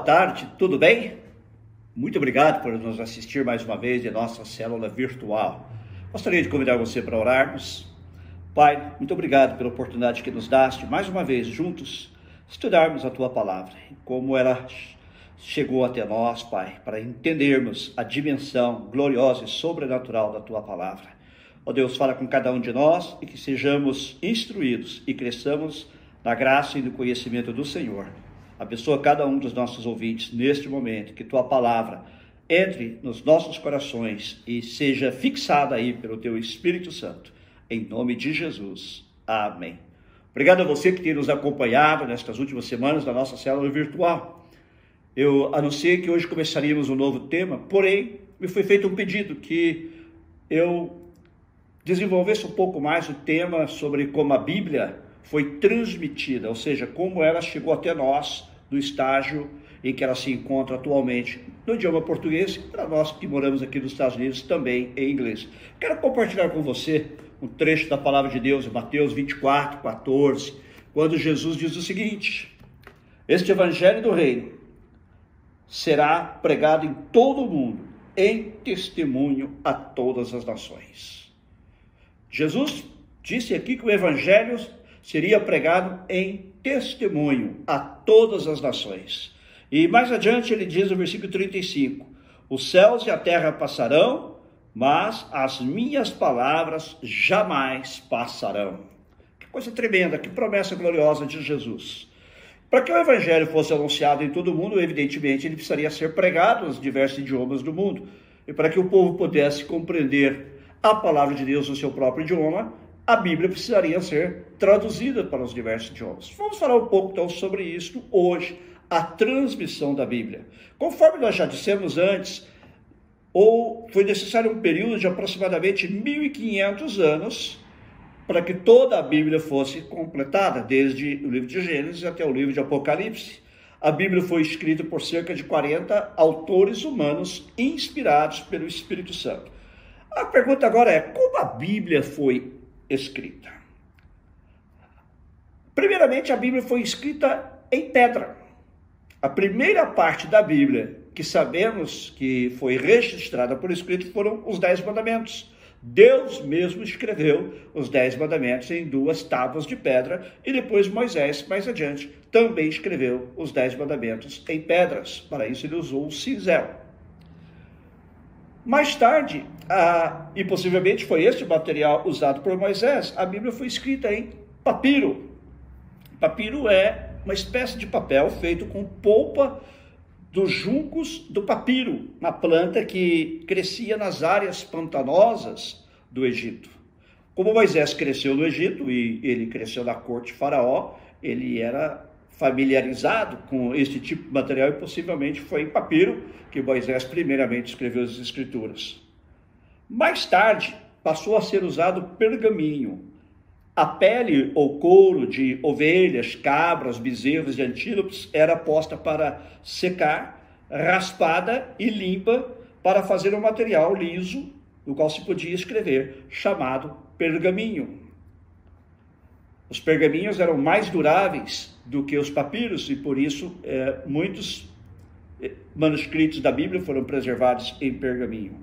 Tarde, tudo bem? Muito obrigado por nos assistir mais uma vez em nossa célula virtual. Gostaria de convidar você para orarmos. Pai, muito obrigado pela oportunidade que nos daste mais uma vez juntos estudarmos a tua palavra como ela chegou até nós, Pai, para entendermos a dimensão gloriosa e sobrenatural da tua palavra. Ó Deus, fala com cada um de nós e que sejamos instruídos e cresçamos na graça e no conhecimento do Senhor. Abençoa cada um dos nossos ouvintes neste momento, que tua palavra entre nos nossos corações e seja fixada aí pelo teu Espírito Santo. Em nome de Jesus. Amém. Obrigado a você que tem nos acompanhado nestas últimas semanas da nossa célula virtual. Eu anunciei que hoje começaríamos um novo tema, porém, me foi feito um pedido que eu desenvolvesse um pouco mais o tema sobre como a Bíblia foi transmitida, ou seja, como ela chegou até nós do estágio em que ela se encontra atualmente no idioma português, e para nós que moramos aqui nos Estados Unidos também em inglês. Quero compartilhar com você um trecho da palavra de Deus Mateus 24, 14, quando Jesus diz o seguinte: Este evangelho do reino será pregado em todo o mundo, em testemunho a todas as nações. Jesus disse aqui que o evangelho seria pregado em testemunho a todas as nações. E mais adiante ele diz no versículo 35: Os céus e a terra passarão, mas as minhas palavras jamais passarão. Que coisa tremenda, que promessa gloriosa de Jesus. Para que o evangelho fosse anunciado em todo o mundo, evidentemente ele precisaria ser pregado nos diversos idiomas do mundo. E para que o povo pudesse compreender a palavra de Deus no seu próprio idioma, a Bíblia precisaria ser traduzida para os diversos idiomas. Vamos falar um pouco então sobre isso hoje, a transmissão da Bíblia. Conforme nós já dissemos antes, ou foi necessário um período de aproximadamente 1500 anos para que toda a Bíblia fosse completada, desde o livro de Gênesis até o livro de Apocalipse. A Bíblia foi escrita por cerca de 40 autores humanos inspirados pelo Espírito Santo. A pergunta agora é: como a Bíblia foi escrita. Primeiramente, a Bíblia foi escrita em pedra. A primeira parte da Bíblia que sabemos que foi registrada por escrito foram os Dez Mandamentos. Deus mesmo escreveu os Dez Mandamentos em duas tábuas de pedra e depois Moisés, mais adiante, também escreveu os Dez Mandamentos em pedras. Para isso, ele usou o cinzel. Mais tarde, ah, e possivelmente foi este material usado por Moisés, a Bíblia foi escrita em papiro. Papiro é uma espécie de papel feito com polpa dos juncos do papiro, uma planta que crescia nas áreas pantanosas do Egito. Como Moisés cresceu no Egito e ele cresceu na corte de Faraó, ele era familiarizado com este tipo de material e possivelmente foi em papiro que Moisés primeiramente escreveu as escrituras. Mais tarde, passou a ser usado pergaminho. A pele ou couro de ovelhas, cabras, bezerros e antílopes era posta para secar, raspada e limpa para fazer um material liso, no qual se podia escrever, chamado pergaminho. Os pergaminhos eram mais duráveis do que os papiros e por isso é, muitos é, manuscritos da Bíblia foram preservados em pergaminho.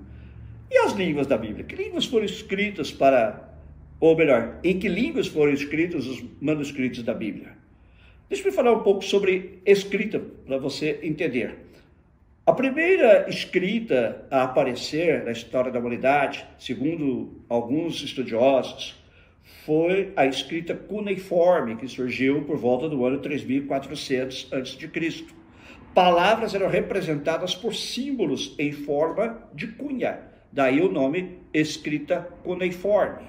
E as línguas da Bíblia? Que línguas foram escritas para, ou melhor, em que línguas foram escritos os manuscritos da Bíblia? Deixa eu falar um pouco sobre escrita para você entender. A primeira escrita a aparecer na história da humanidade, segundo alguns estudiosos, foi a escrita cuneiforme, que surgiu por volta do ano 3400 a.C. Palavras eram representadas por símbolos em forma de cunha, daí o nome escrita cuneiforme.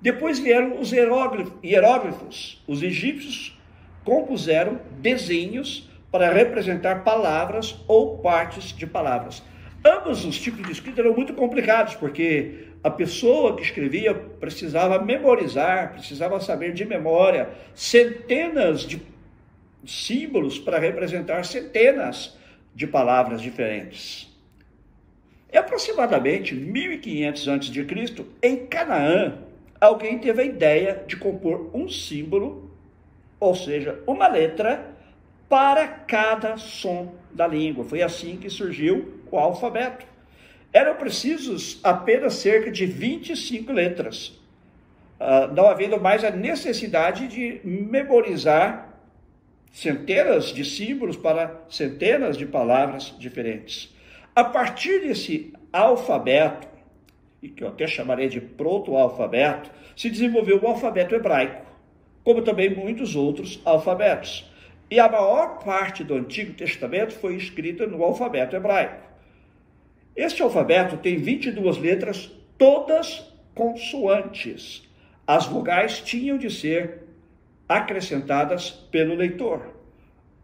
Depois vieram os hieróglifos. Os egípcios compuseram desenhos para representar palavras ou partes de palavras. Ambos os tipos de escrita eram muito complicados, porque a pessoa que escrevia precisava memorizar, precisava saber de memória centenas de símbolos para representar centenas de palavras diferentes. E aproximadamente 1500 a.C., em Canaã, alguém teve a ideia de compor um símbolo, ou seja, uma letra, para cada som da língua. Foi assim que surgiu o alfabeto. Eram precisos apenas cerca de 25 letras, uh, não havendo mais a necessidade de memorizar centenas de símbolos para centenas de palavras diferentes. A partir desse alfabeto, e que eu até chamarei de proto-alfabeto, se desenvolveu o alfabeto hebraico, como também muitos outros alfabetos. E a maior parte do Antigo Testamento foi escrita no alfabeto hebraico. Este alfabeto tem 22 letras, todas consoantes. As vogais tinham de ser acrescentadas pelo leitor.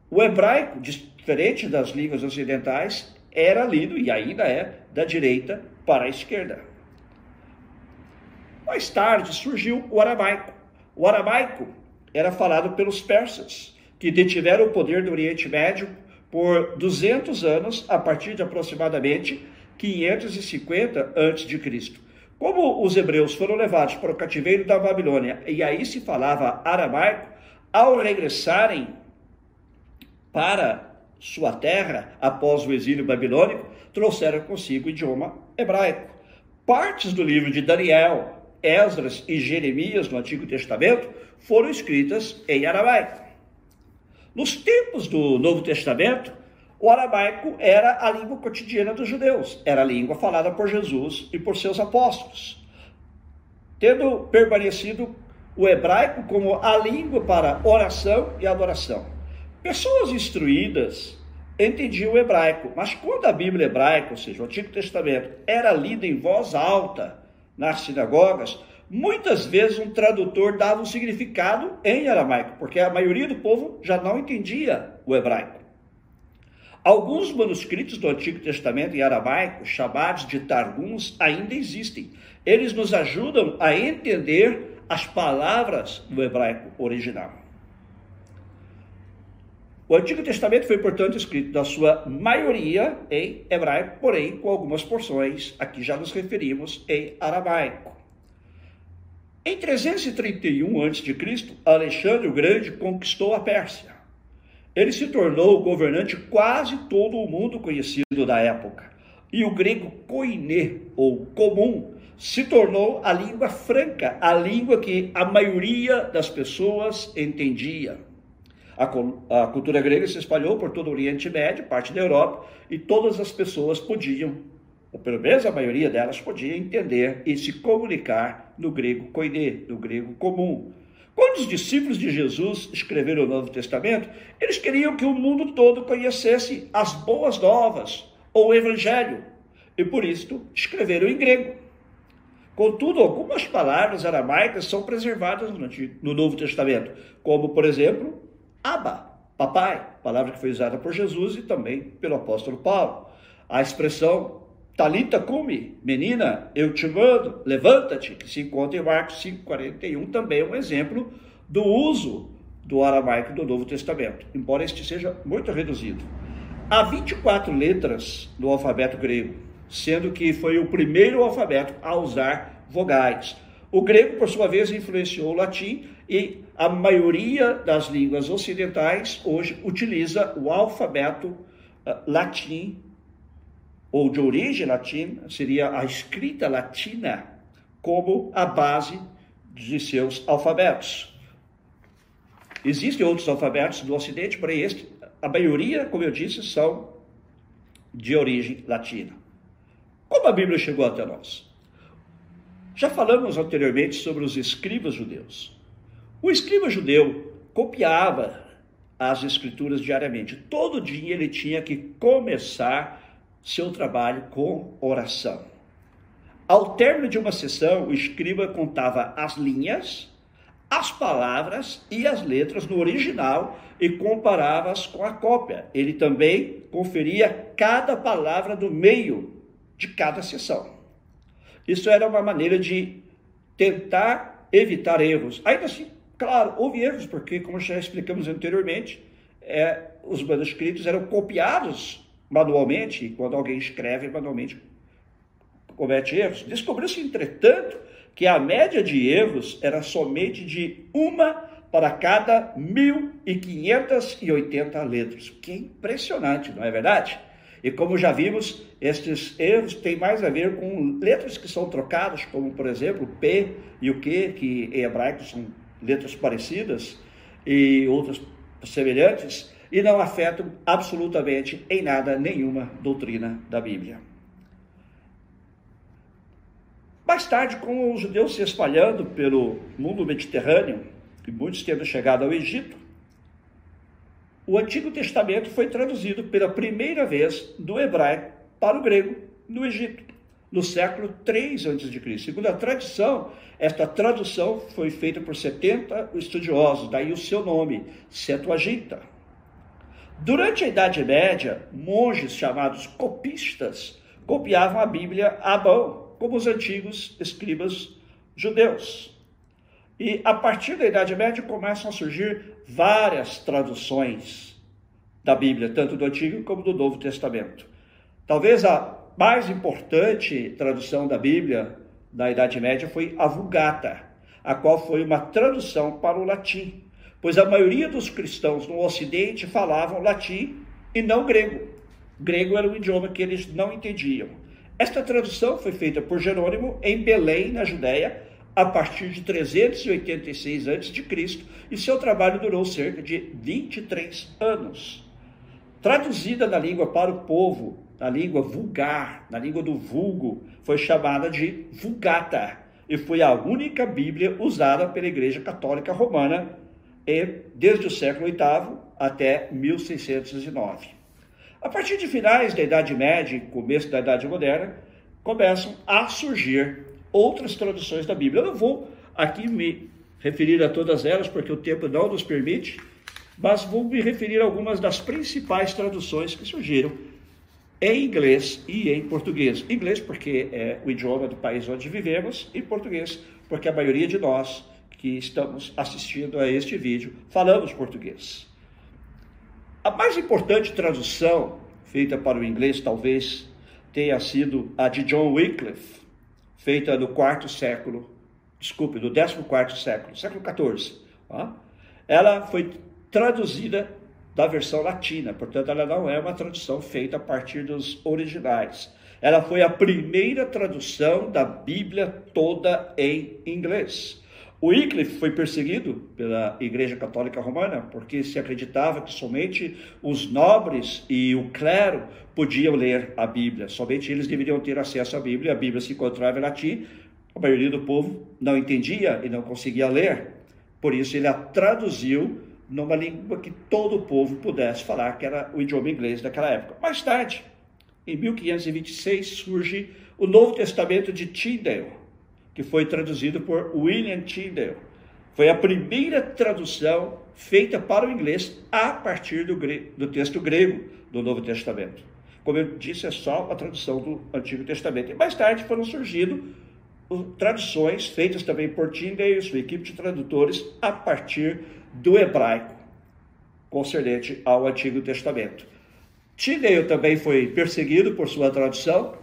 O hebraico, diferente das línguas ocidentais, era lido e ainda é da direita para a esquerda. Mais tarde surgiu o aramaico. O aramaico era falado pelos persas, que detiveram o poder do Oriente Médio por 200 anos, a partir de aproximadamente 550 a.C. Como os hebreus foram levados para o cativeiro da Babilônia e aí se falava aramaico, ao regressarem para sua terra após o exílio babilônico, trouxeram consigo o idioma hebraico. Partes do livro de Daniel, Esdras e Jeremias no Antigo Testamento foram escritas em aramaico. Nos tempos do Novo Testamento, o aramaico era a língua cotidiana dos judeus, era a língua falada por Jesus e por seus apóstolos. Tendo permanecido o hebraico como a língua para oração e adoração. Pessoas instruídas entendiam o hebraico, mas quando a Bíblia hebraica, ou seja, o Antigo Testamento, era lida em voz alta nas sinagogas, muitas vezes um tradutor dava um significado em aramaico, porque a maioria do povo já não entendia o hebraico. Alguns manuscritos do Antigo Testamento em aramaico, chamados de Targums, ainda existem. Eles nos ajudam a entender as palavras do hebraico original. O Antigo Testamento foi, portanto, escrito na sua maioria em hebraico, porém com algumas porções, aqui já nos referimos, em aramaico. Em 331 a.C., Alexandre o Grande conquistou a Pérsia. Ele se tornou o governante quase todo o mundo conhecido da época. E o grego koiné, ou comum, se tornou a língua franca, a língua que a maioria das pessoas entendia. A, a cultura grega se espalhou por todo o Oriente Médio, parte da Europa, e todas as pessoas podiam, ou pelo menos a maioria delas podia entender e se comunicar no grego koiné, no grego comum. Quando os discípulos de Jesus escreveram o Novo Testamento, eles queriam que o mundo todo conhecesse as boas novas, ou o Evangelho, e por isso escreveram em grego. Contudo, algumas palavras aramaicas são preservadas no Novo Testamento, como, por exemplo, Abba, papai, palavra que foi usada por Jesus e também pelo apóstolo Paulo. A expressão Talita cumi, menina, eu te mando, levanta-te, que se encontra em Marcos 5,41, também é um exemplo do uso do aramaico do Novo Testamento, embora este seja muito reduzido. Há 24 letras no alfabeto grego, sendo que foi o primeiro alfabeto a usar vogais. O grego, por sua vez, influenciou o latim e a maioria das línguas ocidentais hoje utiliza o alfabeto uh, latim, ou de origem latina, seria a escrita latina, como a base de seus alfabetos. Existem outros alfabetos do Ocidente, porém este, a maioria, como eu disse, são de origem latina. Como a Bíblia chegou até nós? Já falamos anteriormente sobre os escribas judeus. O escriba judeu copiava as escrituras diariamente. Todo dia ele tinha que começar seu trabalho com oração. Ao término de uma sessão, o escriba contava as linhas, as palavras e as letras no original e comparava-as com a cópia. Ele também conferia cada palavra do meio de cada sessão. Isso era uma maneira de tentar evitar erros. Ainda assim, Claro, houve erros, porque, como já explicamos anteriormente, é, os manuscritos eram copiados manualmente, quando alguém escreve manualmente, comete erros. Descobriu-se, entretanto, que a média de erros era somente de uma para cada 1.580 letras. Que impressionante, não é verdade? E como já vimos, estes erros têm mais a ver com letras que são trocadas, como por exemplo P e o Q, que em hebraico são letras parecidas, e outras semelhantes, e não afetam absolutamente em nada nenhuma doutrina da Bíblia. Mais tarde, com os judeus se espalhando pelo mundo mediterrâneo, e muitos tendo chegado ao Egito, o Antigo Testamento foi traduzido pela primeira vez do hebraico para o grego no Egito, no século 3 a.C. Segundo a tradição, esta tradução foi feita por 70 estudiosos, daí o seu nome, Septuaginta. Durante a Idade Média, monges chamados copistas copiavam a Bíblia à mão, como os antigos escribas judeus. E a partir da Idade Média começam a surgir várias traduções da Bíblia, tanto do Antigo como do Novo Testamento. Talvez a mais importante tradução da Bíblia da Idade Média foi a Vulgata, a qual foi uma tradução para o latim, pois a maioria dos cristãos no Ocidente falavam latim e não grego. Grego era um idioma que eles não entendiam. Esta tradução foi feita por Jerônimo em Belém, na Judéia, a partir de 386 a.C., e seu trabalho durou cerca de 23 anos. Traduzida na língua para o povo, na língua vulgar, na língua do vulgo, foi chamada de Vulgata, e foi a única Bíblia usada pela Igreja Católica Romana desde o século VIII até 1609. A partir de finais da Idade Média e começo da Idade Moderna, começam a surgir outras traduções da Bíblia. Eu não vou aqui me referir a todas elas, porque o tempo não nos permite, mas vou me referir a algumas das principais traduções que surgiram em inglês e em português. Inglês porque é o idioma do país onde vivemos e português porque a maioria de nós que estamos assistindo a este vídeo falamos português. A mais importante tradução feita para o inglês talvez tenha sido a de John Wycliffe, feita no quarto século, desculpe, no décimo quarto século, século XIV. Ela foi traduzida da versão latina, portanto, ela não é uma tradução feita a partir dos originais. Ela foi a primeira tradução da Bíblia toda em inglês. O Wycliffe foi perseguido pela Igreja Católica Romana porque se acreditava que somente os nobres e o clero podiam ler a Bíblia, somente eles deveriam ter acesso à Bíblia. A Bíblia se encontrava em latim, a maioria do povo não entendia e não conseguia ler, por isso ele a traduziu numa língua que todo o povo pudesse falar, que era o idioma inglês daquela época. Mais tarde, em 1526, surge o Novo Testamento de Tyndale que foi traduzido por William Tyndale. Foi a primeira tradução feita para o inglês a partir do, do texto grego do Novo Testamento. Como eu disse, é só a tradução do Antigo Testamento. E mais tarde foram surgindo traduções feitas também por Tyndale e sua equipe de tradutores a partir do hebraico, concernente ao Antigo Testamento. Tyndale também foi perseguido por sua tradução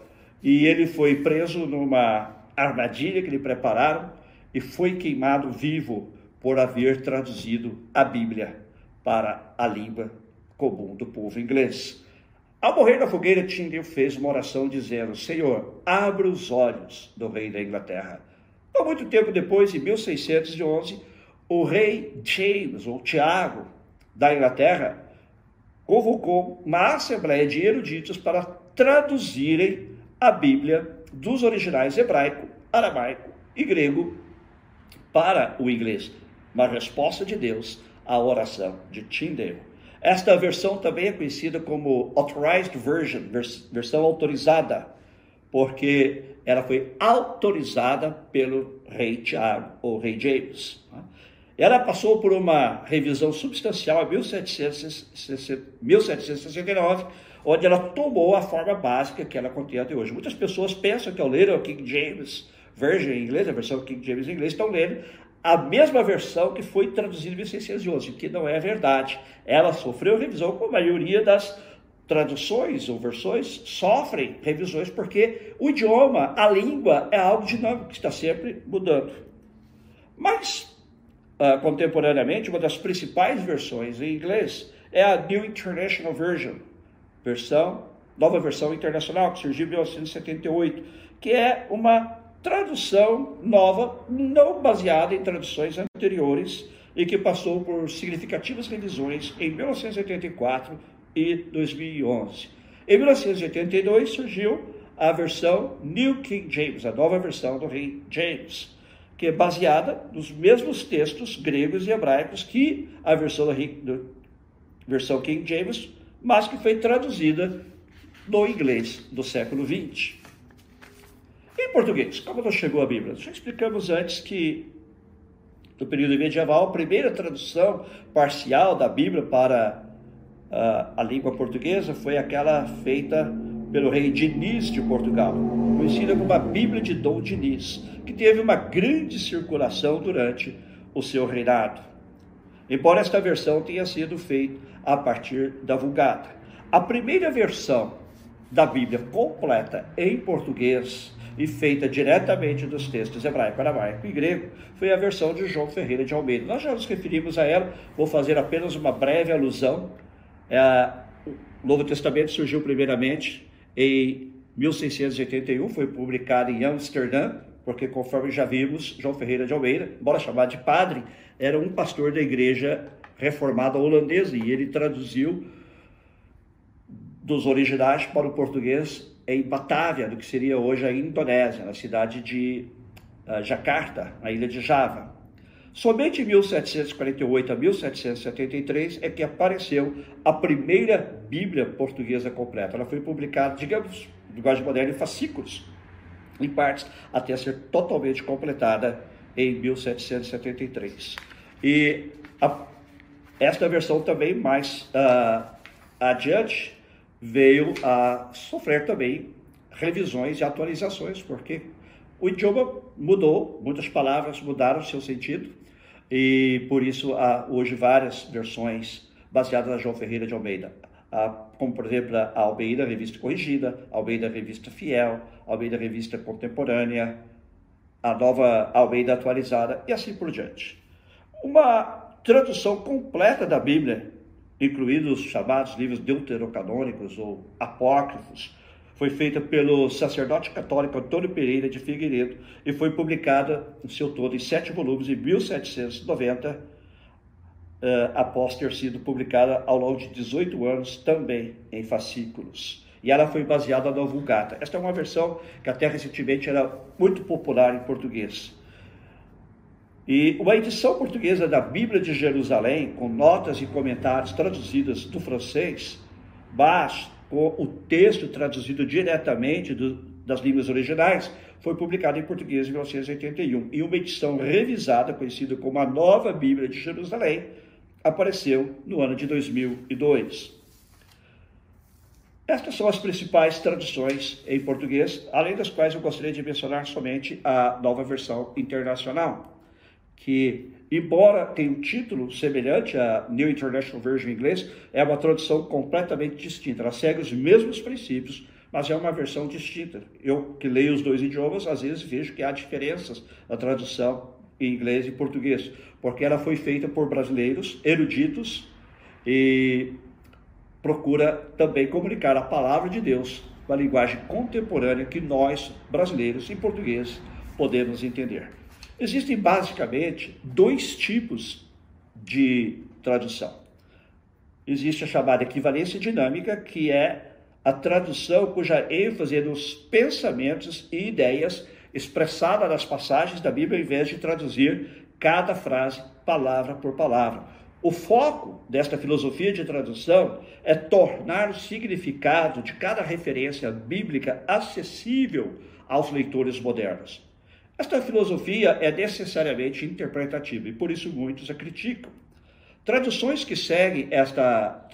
e ele foi preso numa armadilha que lhe prepararam e foi queimado vivo por haver traduzido a Bíblia para a língua comum do povo inglês. Ao morrer na fogueira, Tyndale fez uma oração dizendo: Senhor, abra os olhos do rei da Inglaterra. Não muito tempo depois, em 1611, o rei James, ou Tiago, da Inglaterra, convocou uma assembleia de eruditos para traduzirem a Bíblia dos originais hebraico, aramaico e grego para o inglês. Uma resposta de Deus à oração de Tyndale. Esta versão também é conhecida como Authorized Version, versão autorizada, porque ela foi autorizada pelo rei Tiago, ou rei James. Ela passou por uma revisão substancial em 1769, onde ela tomou a forma básica que ela contém até hoje. Muitas pessoas pensam que ao ler o King James Version em inglês, a versão King James em inglês, estão lendo a mesma versão que foi traduzida em 1611, que não é verdade. Ela sofreu revisão como a maioria das traduções ou versões sofrem revisões porque o idioma, a língua é algo dinâmico que está sempre mudando. Mas uh, contemporaneamente, uma das principais versões em inglês é a New International Version, versão, nova versão internacional, que surgiu em 1978, que é uma tradução nova, não baseada em traduções anteriores e que passou por significativas revisões em 1984 e 2011. Em 1982 surgiu a versão New King James, a nova versão do Rei James, que é baseada nos mesmos textos gregos e hebraicos que a versão, do, do, versão King James, mas que foi traduzida no inglês do século XX. Em português, como não chegou a Bíblia? Já explicamos antes que no período medieval, a primeira tradução parcial da Bíblia para uh, a língua portuguesa foi aquela feita pelo rei Diniz de Portugal, conhecida como a Bíblia de Dom Diniz, que teve uma grande circulação durante o seu reinado. Embora esta versão tenha sido feita a partir da Vulgata. A primeira versão da Bíblia completa em português e feita diretamente dos textos hebraico, aramaico e grego, foi a versão de João Ferreira de Almeida. Nós já nos referimos a ela, vou fazer apenas uma breve alusão. É, o Novo Testamento surgiu primeiramente em 1681, foi publicado em Amsterdã, porque conforme já vimos, João Ferreira de Almeida, embora chamado de padre, era um pastor da igreja reformada holandesa e ele traduziu dos originais para o português em Batávia, do que seria hoje a Indonésia, na cidade de uh, Jakarta, na ilha de Java. Somente em 1748 a 1773 é que apareceu a primeira Bíblia portuguesa completa. Ela foi publicada, digamos, no linguagem moderna, em fascículos, em partes, até ser totalmente completada em 1773. E a, esta versão também mais uh, adiante veio a sofrer também revisões e atualizações, porque o idioma mudou, muitas palavras mudaram seu sentido, e por isso há hoje várias versões baseadas na João Ferreira de Almeida, como por exemplo a Almeida Revista Corrigida, a Almeida Revista Fiel, a Almeida Revista Contemporânea, a nova Almeida Atualizada e assim por diante. Uma tradução completa da Bíblia incluídos os chamados livros deuterocanônicos ou apócrifos, foi feita pelo sacerdote católico Antônio Pereira de Figueiredo e foi publicada no seu todo em sete volumes em 1790, uh, eh, após ter sido publicada ao longo de 18 anos também em fascículos. E ela foi baseada na Vulgata. Esta é uma versão que até recentemente era muito popular em português. E uma edição portuguesa da Bíblia de Jerusalém, com notas e comentários traduzidas do francês, mas com o texto traduzido diretamente do, das línguas originais, foi publicada em português em 1981. E uma edição revisada, conhecida como a Nova Bíblia de Jerusalém, apareceu no ano de 2002. Estas são as principais traduções em português, além das quais eu gostaria de mencionar somente a nova versão internacional que, embora tenha um título semelhante à New International Version em inglês, é uma tradução completamente distinta. Ela segue os mesmos princípios, mas é uma versão distinta. Eu que leio os dois idiomas, às vezes vejo que há diferenças na tradução em inglês e português, porque ela foi feita por brasileiros eruditos e procura também comunicar a palavra de Deus com a linguagem contemporânea que nós, brasileiros, em português, podemos entender. Existem basicamente dois tipos de tradução. Existe a chamada equivalência dinâmica, que é a tradução cuja ênfase é nos pensamentos e ideias expressada nas passagens da Bíblia, ao invés de traduzir cada frase palavra por palavra. O foco desta filosofia de tradução é tornar o significado de cada referência bíblica acessível aos leitores modernos. Esta filosofia é necessariamente interpretativa e por isso muitos a criticam. Traduções que seguem esta,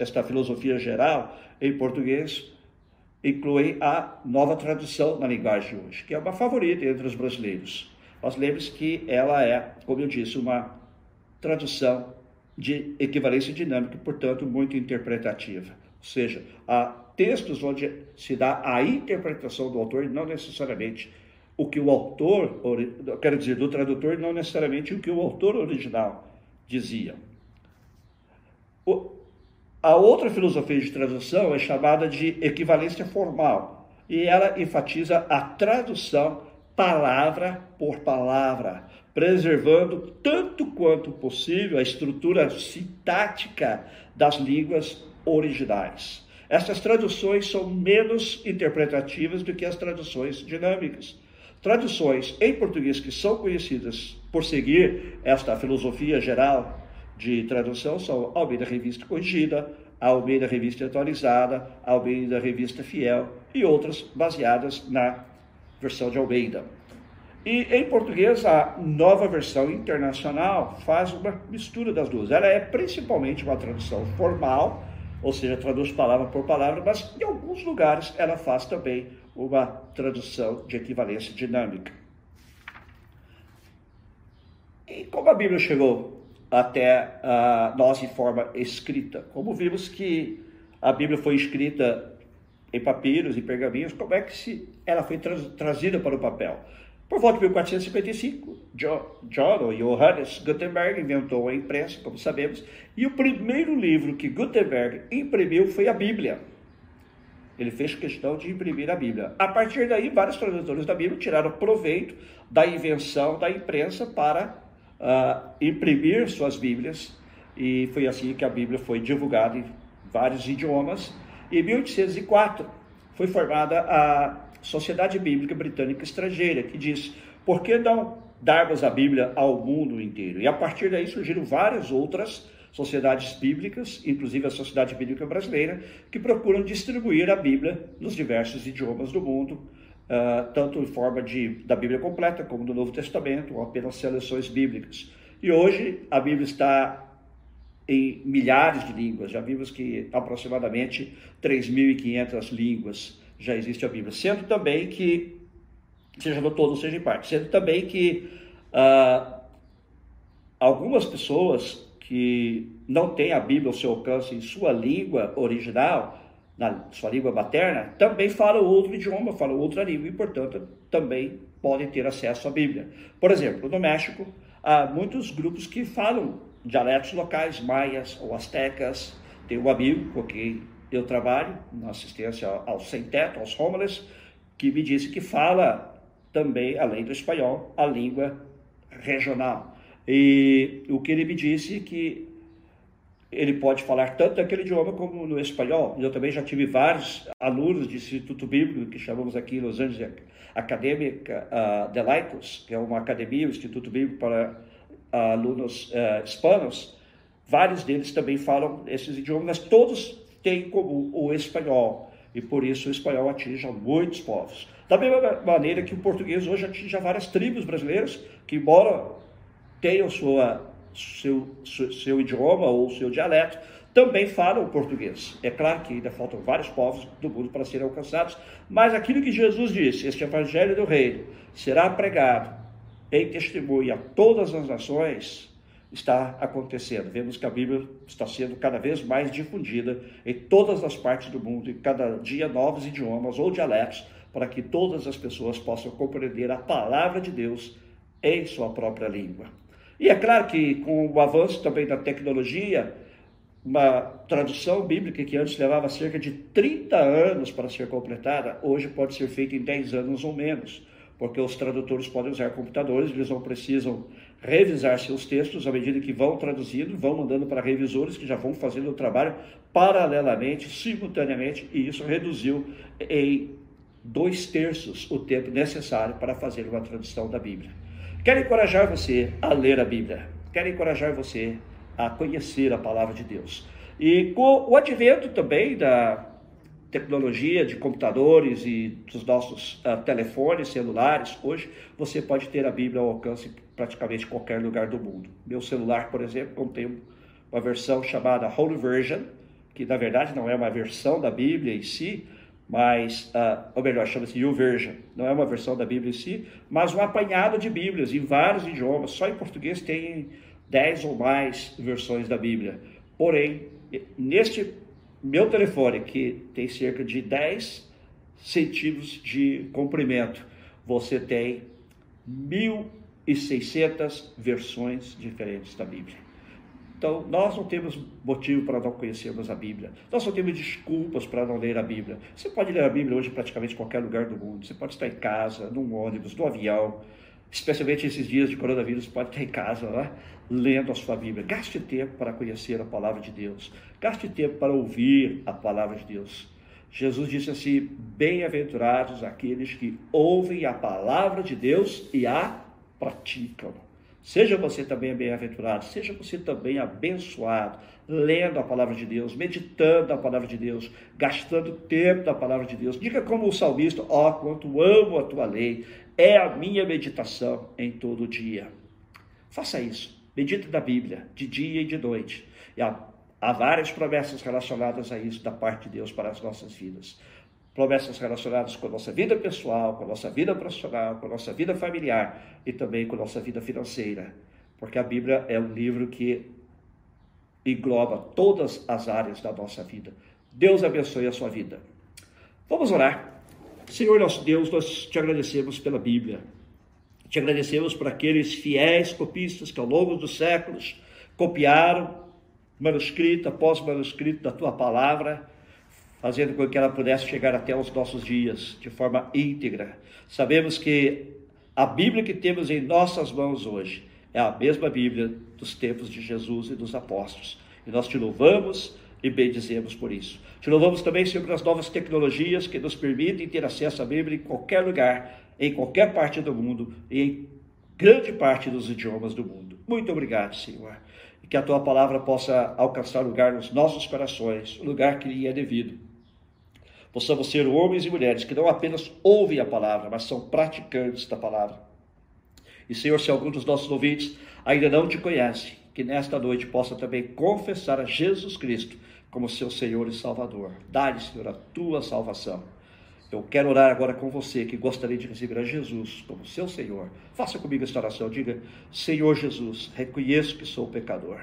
esta filosofia geral em português incluem a nova tradução na linguagem de hoje, que é uma favorita entre os brasileiros. Mas lembre-se que ela é, como eu disse, uma tradução de equivalência dinâmica portanto, muito interpretativa. Ou seja, há textos onde se dá a interpretação do autor e não necessariamente o que o autor, quero dizer, do tradutor, não necessariamente o que o autor original dizia. O, a outra filosofia de tradução é chamada de equivalência formal, e ela enfatiza a tradução palavra por palavra, preservando tanto quanto possível a estrutura sintática das línguas originais. Essas traduções são menos interpretativas do que as traduções dinâmicas. Traduções em português que são conhecidas por seguir esta filosofia geral de tradução são Almeida Revista Corrigida, Almeida Revista Atualizada, Almeida Revista Fiel e outras baseadas na versão de Almeida. E em português, a nova versão internacional faz uma mistura das duas. Ela é principalmente uma tradução formal, ou seja, traduz palavra por palavra, mas em alguns lugares ela faz também uma tradução de equivalência dinâmica. E como a Bíblia chegou até uh, nós em forma escrita? Como vimos que a Bíblia foi escrita em papiros e pergaminhos, como é que se ela foi tra trazida para o papel? Por volta de 1455, John, ou Johannes Gutenberg inventou a imprensa, como sabemos, e o primeiro livro que Gutenberg imprimiu foi a Bíblia. Ele fez questão de imprimir a Bíblia. A partir daí, vários tradutores da Bíblia tiraram proveito da invenção da imprensa para uh, imprimir suas Bíblias, e foi assim que a Bíblia foi divulgada em vários idiomas. Em 1804 foi formada a Sociedade Bíblica Britânica Estrangeira, que diz: por que não darmos a Bíblia ao mundo inteiro? E a partir daí surgiram várias outras sociedades bíblicas, inclusive a Sociedade Bíblica Brasileira, que procuram distribuir a Bíblia nos diversos idiomas do mundo, uh, tanto em forma de, da Bíblia completa, como do Novo Testamento, ou apenas seleções bíblicas. E hoje a Bíblia está em milhares de línguas, já vimos que aproximadamente 3.500 línguas já existe a Bíblia, sendo também que, seja no todo, seja em parte, sendo também que uh, algumas pessoas que não têm a Bíblia ao seu alcance em sua língua original, na sua língua materna, também falam outro idioma, falam outra língua e, portanto, também podem ter acesso à Bíblia. Por exemplo, no México, há muitos grupos que falam dialetos locais, maias ou astecas. Tem um amigo com quem eu trabalho na assistência aos sem-teto, aos homeless, que me disse que fala também, além do espanhol, a língua regional. E o que ele me disse é que ele pode falar tanto daquele idioma como no espanhol. Eu também já tive vários alunos de Instituto Bíblico, que chamamos aqui em Los Angeles Acadêmica uh, de Laicos, que é uma academia, o Instituto Bíblico para uh, alunos uh, hispanos. Vários deles também falam esses idiomas, mas todos têm em comum o espanhol. E por isso o espanhol atinge muitos povos. Da mesma maneira que o português hoje atinge várias tribos brasileiras que, embora tenham sua seu, seu, idioma ou seu dialeto, também falam português. É claro que ainda faltam vários povos do mundo para serem alcançados, mas aquilo que Jesus disse, este evangelho do reino, será pregado em testemunho a todas as nações, está acontecendo. Vemos que a Bíblia está sendo cada vez mais difundida em todas as partes do mundo, e cada dia novos idiomas ou dialetos, para que todas as pessoas possam compreender a palavra de Deus em sua própria língua. E é claro que com o avanço também da tecnologia, uma tradução bíblica que antes levava cerca de 30 anos para ser completada, hoje pode ser feita em 10 anos ou menos, porque os tradutores podem usar computadores, eles não precisam revisar seus textos à medida que vão traduzindo, vão mandando para revisores que já vão fazendo o trabalho paralelamente, simultaneamente, e isso reduziu em dois terços o tempo necessário para fazer uma tradução da Bíblia. Quero encorajar você a ler a Bíblia. Quero encorajar você a conhecer a palavra de Deus. E com o advento também da tecnologia de computadores e dos nossos uh, telefones celulares, hoje você pode ter a Bíblia ao alcance praticamente qualquer lugar do mundo. Meu celular, por exemplo, contém uma versão chamada Holy Version, que na verdade não é uma versão da Bíblia em si, mas, uh, ou melhor, chama-se YouVersion, não é uma versão da Bíblia em si, mas um apanhado de Bíblias em vários idiomas, só em português tem 10 ou mais versões da Bíblia. Porém, neste meu telefone, que tem cerca de 10 centímetros de comprimento, você tem 1.600 versões diferentes da Bíblia. Então, nós não temos motivo para não conhecermos a Bíblia. Nós não temos desculpas para não ler a Bíblia. Você pode ler a Bíblia hoje em praticamente qualquer lugar do mundo. Você pode estar em casa, num ônibus, no avião. Especialmente esses dias de coronavírus, pode estar em casa, né? lendo a sua Bíblia. Gaste tempo para conhecer a palavra de Deus. Gaste tempo para ouvir a palavra de Deus. Jesus disse assim: Bem-aventurados aqueles que ouvem a palavra de Deus e a praticam. Seja você também bem-aventurado, seja você também abençoado, lendo a palavra de Deus, meditando a palavra de Deus, gastando tempo na palavra de Deus. Diga como o salmista: Ó, oh, quanto amo a tua lei, é a minha meditação em todo dia. Faça isso. Medite da Bíblia, de dia e de noite. E há, há várias promessas relacionadas a isso da parte de Deus para as nossas vidas promessas relacionadas com a nossa vida pessoal, com a nossa vida profissional, com a nossa vida familiar e também com a nossa vida financeira. Porque a Bíblia é um livro que engloba todas as áreas da nossa vida. Deus abençoe a sua vida. Vamos orar. Senhor nosso Deus, nós te agradecemos pela Bíblia. Te agradecemos por aqueles fiéis copistas que ao longo dos séculos copiaram manuscrito após manuscrito da tua palavra fazendo com que ela pudesse chegar até os nossos dias de forma íntegra. Sabemos que a Bíblia que temos em nossas mãos hoje é a mesma Bíblia dos tempos de Jesus e dos apóstolos. E nós te louvamos e bendizemos por isso. Te louvamos também, Senhor, pelas novas tecnologias que nos permitem ter acesso à Bíblia em qualquer lugar, em qualquer parte do mundo e em grande parte dos idiomas do mundo. Muito obrigado, Senhor. E que a tua palavra possa alcançar lugar nos nossos corações, o lugar que lhe é devido possamos ser homens e mulheres que não apenas ouvem a palavra, mas são praticantes da palavra. E, Senhor, se algum dos nossos ouvintes ainda não te conhece, que nesta noite possa também confessar a Jesus Cristo como seu Senhor e Salvador. Dá-lhe, Senhor, a tua salvação. Eu quero orar agora com você que gostaria de receber a Jesus como seu Senhor. Faça comigo esta oração. Diga: Senhor Jesus, reconheço que sou pecador,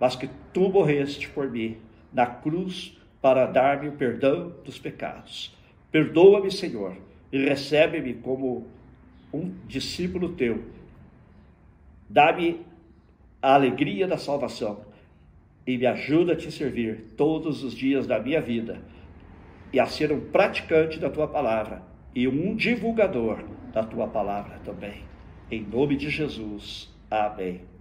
mas que tu morreste por mim na cruz para dar-me o perdão dos pecados. Perdoa-me, Senhor, e recebe-me como um discípulo teu. Dá-me a alegria da salvação e me ajuda a te servir todos os dias da minha vida e a ser um praticante da tua palavra e um divulgador da tua palavra também. Em nome de Jesus. Amém.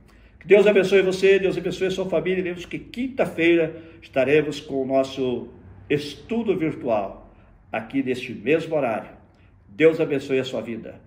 Deus abençoe você, Deus abençoe sua família. Lembre-se que quinta-feira estaremos com o nosso estudo virtual, aqui neste mesmo horário. Deus abençoe a sua vida.